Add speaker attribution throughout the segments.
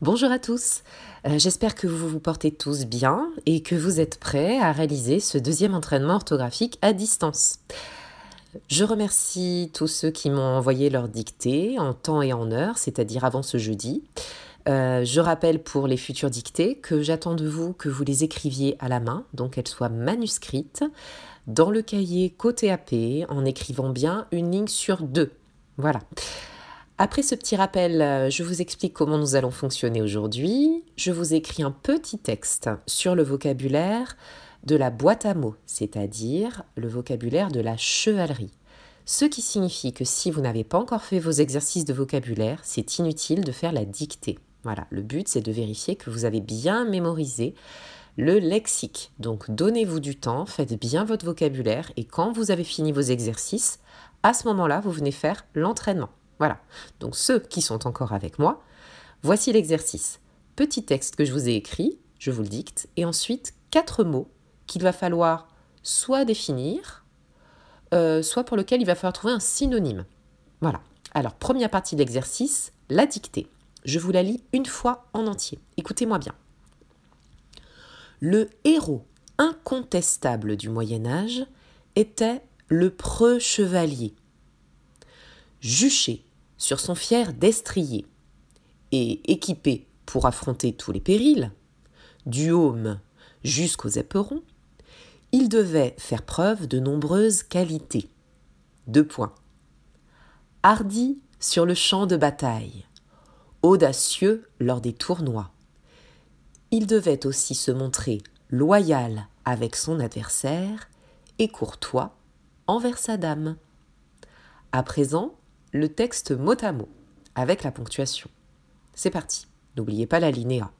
Speaker 1: Bonjour à tous, euh, j'espère que vous vous portez tous bien et que vous êtes prêts à réaliser ce deuxième entraînement orthographique à distance. Je remercie tous ceux qui m'ont envoyé leur dictée en temps et en heure, c'est-à-dire avant ce jeudi. Euh, je rappelle pour les futures dictées que j'attends de vous que vous les écriviez à la main, donc qu'elles soient manuscrites, dans le cahier côté AP, en écrivant bien une ligne sur deux. Voilà. Après ce petit rappel, euh, je vous explique comment nous allons fonctionner aujourd'hui. Je vous écris un petit texte sur le vocabulaire de la boîte à mots, c'est-à-dire le vocabulaire de la chevalerie. Ce qui signifie que si vous n'avez pas encore fait vos exercices de vocabulaire, c'est inutile de faire la dictée. Voilà, le but c'est de vérifier que vous avez bien mémorisé le lexique. Donc donnez-vous du temps, faites bien votre vocabulaire et quand vous avez fini vos exercices, à ce moment-là, vous venez faire l'entraînement. Voilà. Donc ceux qui sont encore avec moi, voici l'exercice. Petit texte que je vous ai écrit, je vous le dicte, et ensuite quatre mots qu'il va falloir soit définir, euh, soit pour lequel il va falloir trouver un synonyme. Voilà. Alors, première partie de l'exercice, la dictée. Je vous la lis une fois en entier. Écoutez-moi bien. Le héros incontestable du Moyen Âge était le preux chevalier. Juché sur son fier destrier et équipé pour affronter tous les périls, du haume jusqu'aux éperons, il devait faire preuve de nombreuses qualités. Deux points. Hardi sur le champ de bataille, audacieux lors des tournois. Il devait aussi se montrer loyal avec son adversaire et courtois envers sa dame. À présent, le texte mot à mot, avec la ponctuation. C'est parti, n'oubliez pas la linéa.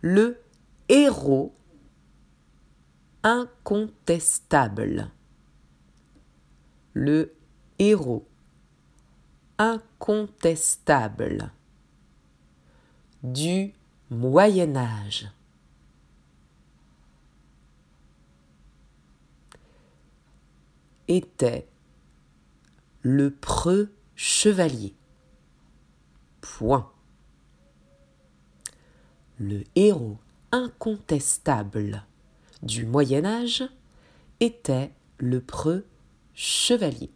Speaker 1: Le héros incontestable. Le héros incontestable du Moyen Âge. était le preux chevalier. Point. Le héros incontestable du Moyen Âge était le preux chevalier.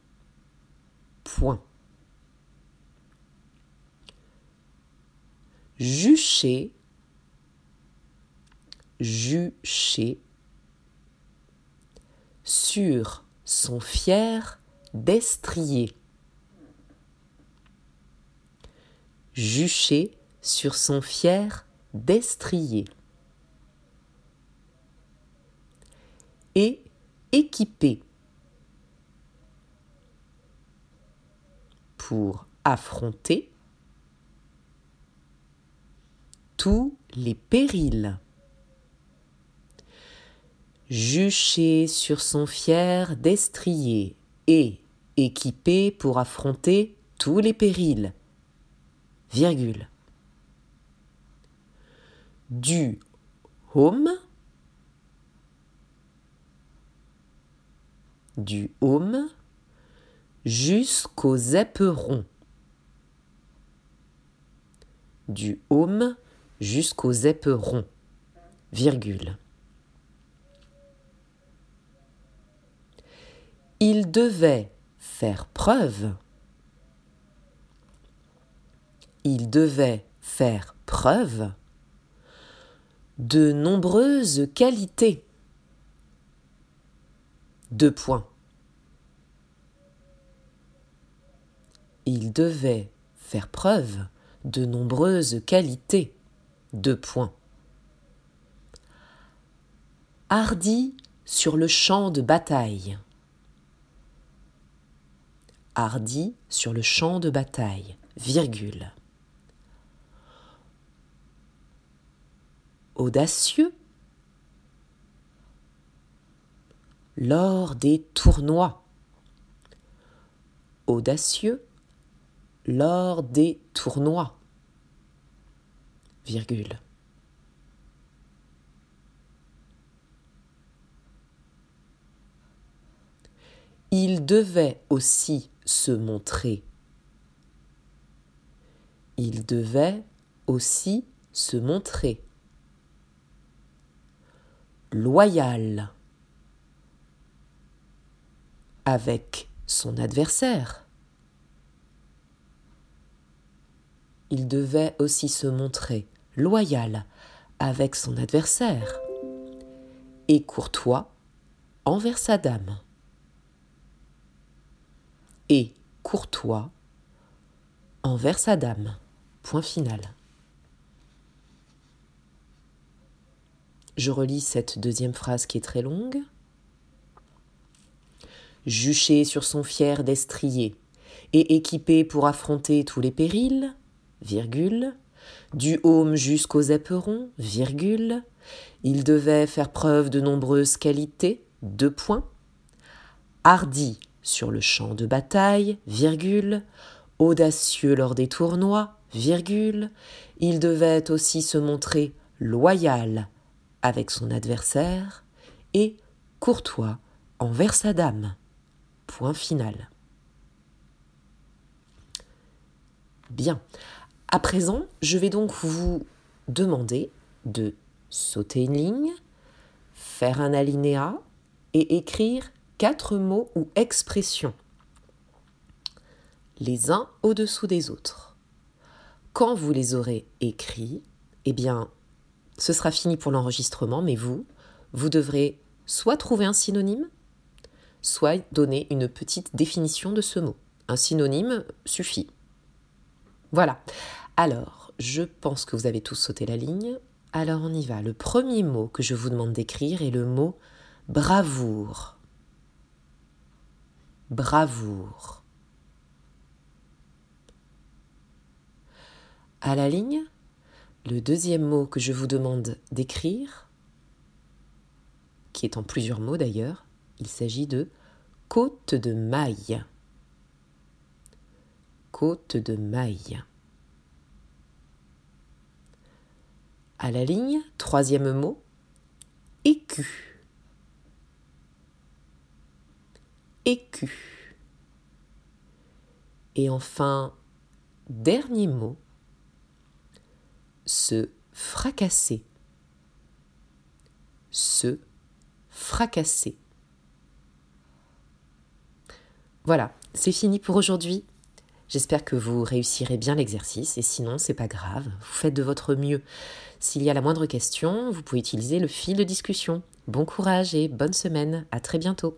Speaker 1: Point. Juché, juché, sur son fier destrier. Juché sur son fier destrier. Et équipé pour affronter tous les périls. Juché sur son fier destrier et équipé pour affronter tous les périls. Du home, du home jusqu'aux éperons. Du home jusqu'aux éperons. Il devait faire preuve. Il devait faire preuve de nombreuses qualités. Deux points. Il devait faire preuve de nombreuses qualités. Deux points. Hardi sur le champ de bataille hardi sur le champ de bataille, virgule. Audacieux lors des tournois. Audacieux lors des tournois, virgule. Il devait aussi se montrer. Il devait aussi se montrer loyal avec son adversaire. Il devait aussi se montrer loyal avec son adversaire et courtois envers sa dame. Et courtois envers sa dame. Point final. Je relis cette deuxième phrase qui est très longue. Juché sur son fier destrier et équipé pour affronter tous les périls, virgule, du haume jusqu'aux éperons, virgule, il devait faire preuve de nombreuses qualités, deux points, hardi sur le champ de bataille, virgule, audacieux lors des tournois, virgule, il devait aussi se montrer loyal avec son adversaire et courtois envers sa dame. Point final. Bien. À présent, je vais donc vous demander de sauter une ligne, faire un alinéa et écrire quatre mots ou expressions, les uns au-dessous des autres. Quand vous les aurez écrits, eh bien, ce sera fini pour l'enregistrement, mais vous, vous devrez soit trouver un synonyme, soit donner une petite définition de ce mot. Un synonyme suffit. Voilà. Alors, je pense que vous avez tous sauté la ligne. Alors on y va. Le premier mot que je vous demande d'écrire est le mot bravoure. Bravoure. À la ligne, le deuxième mot que je vous demande d'écrire, qui est en plusieurs mots d'ailleurs, il s'agit de côte de maille. Côte de maille. À la ligne, troisième mot, écu. Et enfin, dernier mot, se fracasser. Se fracasser. Voilà, c'est fini pour aujourd'hui. J'espère que vous réussirez bien l'exercice et sinon, c'est pas grave, vous faites de votre mieux. S'il y a la moindre question, vous pouvez utiliser le fil de discussion. Bon courage et bonne semaine, à très bientôt.